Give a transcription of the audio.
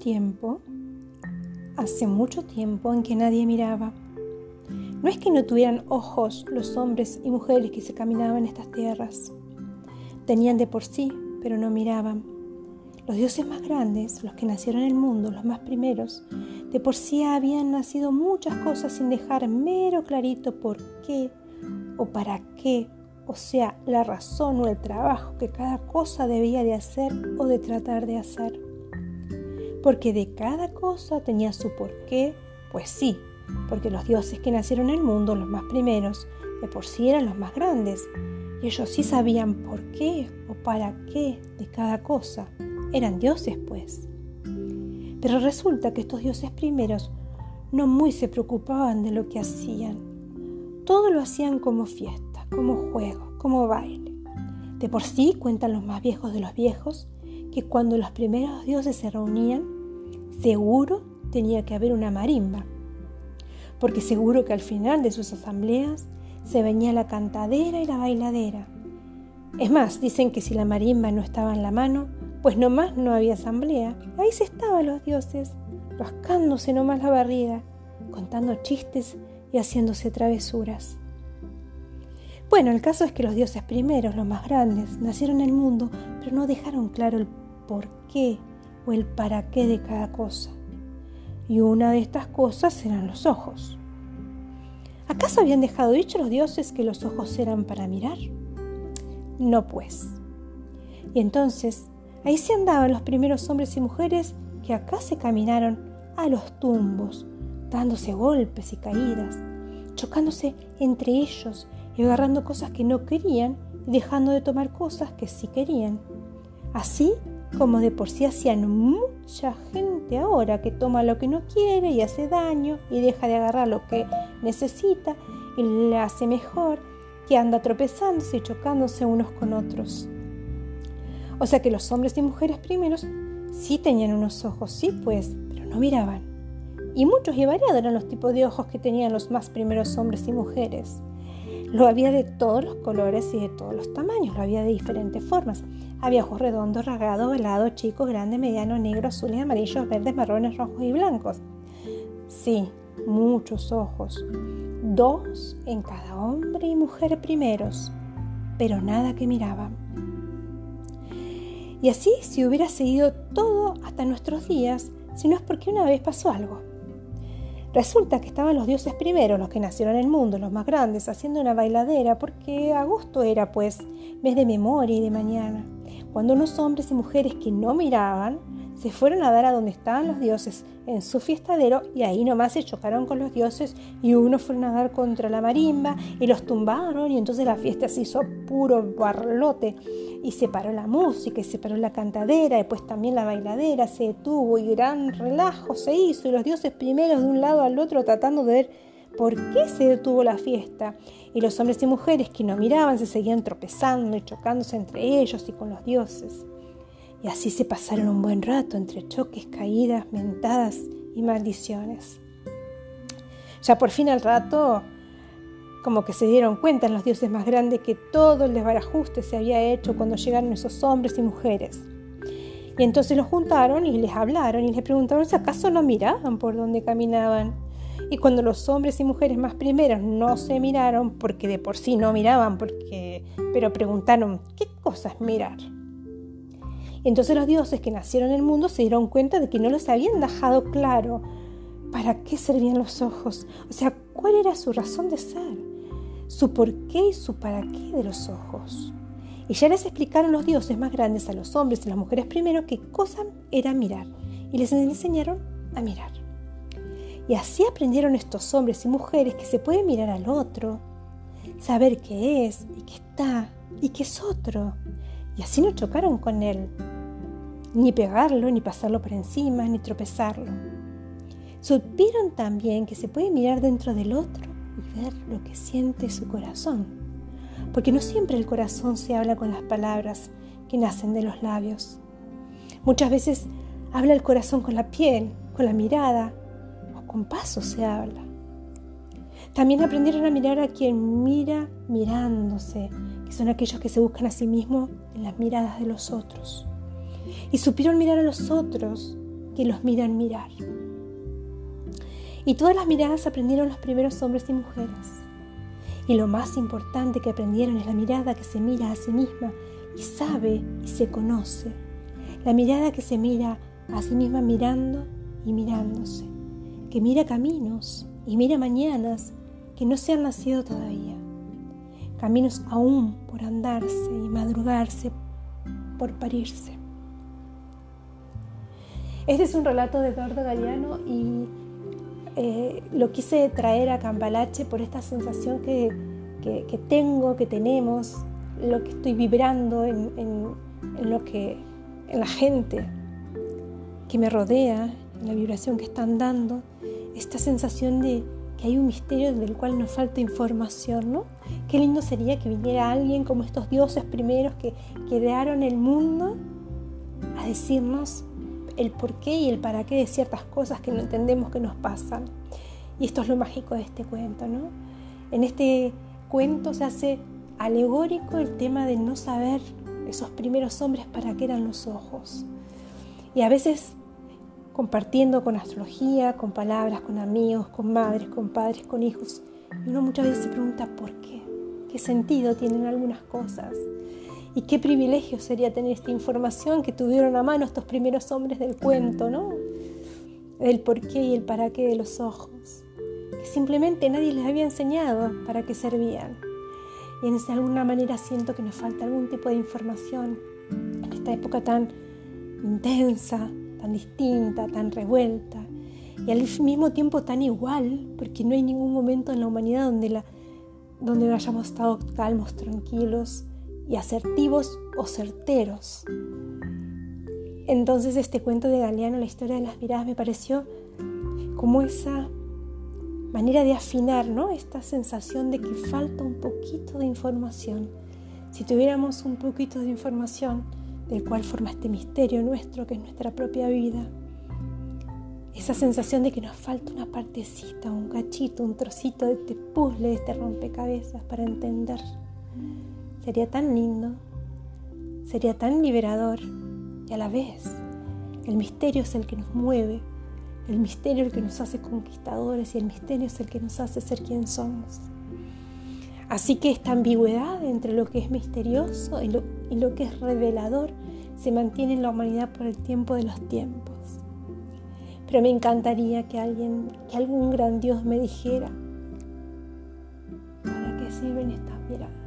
tiempo, hace mucho tiempo, en que nadie miraba. No es que no tuvieran ojos los hombres y mujeres que se caminaban estas tierras. Tenían de por sí, pero no miraban. Los dioses más grandes, los que nacieron en el mundo, los más primeros, de por sí habían nacido muchas cosas sin dejar mero clarito por qué o para qué, o sea, la razón o el trabajo que cada cosa debía de hacer o de tratar de hacer porque de cada cosa tenía su porqué, pues sí, porque los dioses que nacieron en el mundo, los más primeros, de por sí eran los más grandes, y ellos sí sabían por qué o para qué de cada cosa. Eran dioses, pues. Pero resulta que estos dioses primeros no muy se preocupaban de lo que hacían. Todo lo hacían como fiesta, como juego, como baile. De por sí cuentan los más viejos de los viejos que cuando los primeros dioses se reunían, seguro tenía que haber una marimba, porque seguro que al final de sus asambleas se venía la cantadera y la bailadera. Es más, dicen que si la marimba no estaba en la mano, pues nomás no había asamblea. Ahí se estaban los dioses, rascándose nomás la barriga, contando chistes y haciéndose travesuras. Bueno, el caso es que los dioses primeros, los más grandes, nacieron en el mundo, pero no dejaron claro el por qué o el para qué de cada cosa. Y una de estas cosas eran los ojos. ¿Acaso habían dejado dicho los dioses que los ojos eran para mirar? No pues. Y entonces, ahí se andaban los primeros hombres y mujeres que acá se caminaron a los tumbos, dándose golpes y caídas, chocándose entre ellos y agarrando cosas que no querían y dejando de tomar cosas que sí querían. Así como de por sí hacían mucha gente ahora que toma lo que no quiere y hace daño y deja de agarrar lo que necesita y le hace mejor, que anda tropezándose y chocándose unos con otros. O sea que los hombres y mujeres primeros sí tenían unos ojos, sí pues, pero no miraban. Y muchos y variados eran los tipos de ojos que tenían los más primeros hombres y mujeres. Lo había de todos los colores y de todos los tamaños, lo había de diferentes formas. Había ojos redondos, rasgados, velados, chicos, grandes, medianos, negros, azules, amarillos, verdes, marrones, rojos y blancos. Sí, muchos ojos. Dos en cada hombre y mujer primeros, pero nada que miraban. Y así si hubiera seguido todo hasta nuestros días, si no es porque una vez pasó algo. Resulta que estaban los dioses primeros, los que nacieron en el mundo, los más grandes, haciendo una bailadera, porque agosto era, pues, mes de memoria y de mañana, cuando unos hombres y mujeres que no miraban se fueron a dar a donde estaban los dioses en su fiestadero y ahí nomás se chocaron con los dioses y unos fueron a dar contra la marimba y los tumbaron y entonces la fiesta se hizo puro barlote y se paró la música y se paró la cantadera, después también la bailadera se detuvo y gran relajo se hizo y los dioses primeros de un lado al otro tratando de ver por qué se detuvo la fiesta y los hombres y mujeres que no miraban se seguían tropezando y chocándose entre ellos y con los dioses. Y así se pasaron un buen rato entre choques, caídas, mentadas y maldiciones. Ya por fin al rato como que se dieron cuenta en los dioses más grandes que todo el desbarajuste se había hecho cuando llegaron esos hombres y mujeres. Y entonces los juntaron y les hablaron y les preguntaron si acaso no miraban por dónde caminaban. Y cuando los hombres y mujeres más primeros no se miraron, porque de por sí no miraban, porque, pero preguntaron, ¿qué cosa es mirar? entonces los dioses que nacieron en el mundo se dieron cuenta de que no les habían dejado claro para qué servían los ojos, o sea, cuál era su razón de ser su por qué y su para qué de los ojos. Y ya les explicaron los dioses más grandes a los hombres y las mujeres primero qué cosa era mirar, y les enseñaron a mirar. Y así aprendieron estos hombres y mujeres que se puede mirar al otro, saber qué es y qué está y qué es otro. Y así no chocaron con él, ni pegarlo, ni pasarlo por encima, ni tropezarlo. Supieron también que se puede mirar dentro del otro y ver lo que siente su corazón. Porque no siempre el corazón se habla con las palabras que nacen de los labios. Muchas veces habla el corazón con la piel, con la mirada con pasos se habla. También aprendieron a mirar a quien mira mirándose, que son aquellos que se buscan a sí mismos en las miradas de los otros. Y supieron mirar a los otros, que los miran mirar. Y todas las miradas aprendieron los primeros hombres y mujeres. Y lo más importante que aprendieron es la mirada que se mira a sí misma y sabe y se conoce. La mirada que se mira a sí misma mirando y mirándose. Que mira caminos y mira mañanas que no se han nacido todavía. Caminos aún por andarse y madrugarse por parirse. Este es un relato de Eduardo Galeano y eh, lo quise traer a Cambalache por esta sensación que, tengo, que tenemos, lo que estoy vibrando en, lo que, en la gente que me rodea, en la vibración que están dando, esta sensación de que hay un misterio del cual nos falta información, ¿no? Qué lindo sería que viniera alguien como estos dioses primeros que crearon el mundo a decirnos el por qué y el para qué de ciertas cosas que no entendemos que nos pasan. Y esto es lo mágico de este cuento, ¿no? En este cuento se hace alegórico el tema de no saber esos primeros hombres para qué eran los ojos. Y a veces compartiendo con astrología, con palabras, con amigos, con madres, con padres, con hijos, uno muchas veces se pregunta por qué, qué sentido tienen algunas cosas. Y qué privilegio sería tener esta información que tuvieron a mano estos primeros hombres del cuento, ¿no? El por qué y el para qué de los ojos. Que simplemente nadie les había enseñado para qué servían. Y en de alguna manera siento que nos falta algún tipo de información en esta época tan intensa, tan distinta, tan revuelta y al mismo tiempo tan igual, porque no hay ningún momento en la humanidad donde, la, donde hayamos estado calmos, tranquilos, y asertivos o certeros. Entonces este cuento de Galeano, la historia de las miradas, me pareció como esa manera de afinar, ¿no? Esta sensación de que falta un poquito de información. Si tuviéramos un poquito de información del cual forma este misterio nuestro, que es nuestra propia vida, esa sensación de que nos falta una partecita, un cachito, un trocito de este puzzle, de este rompecabezas para entender Sería tan lindo, sería tan liberador y a la vez el misterio es el que nos mueve, el misterio es el que nos hace conquistadores y el misterio es el que nos hace ser quien somos. Así que esta ambigüedad entre lo que es misterioso y lo, y lo que es revelador se mantiene en la humanidad por el tiempo de los tiempos. Pero me encantaría que alguien, que algún gran Dios me dijera, ¿para qué sirven estas miradas?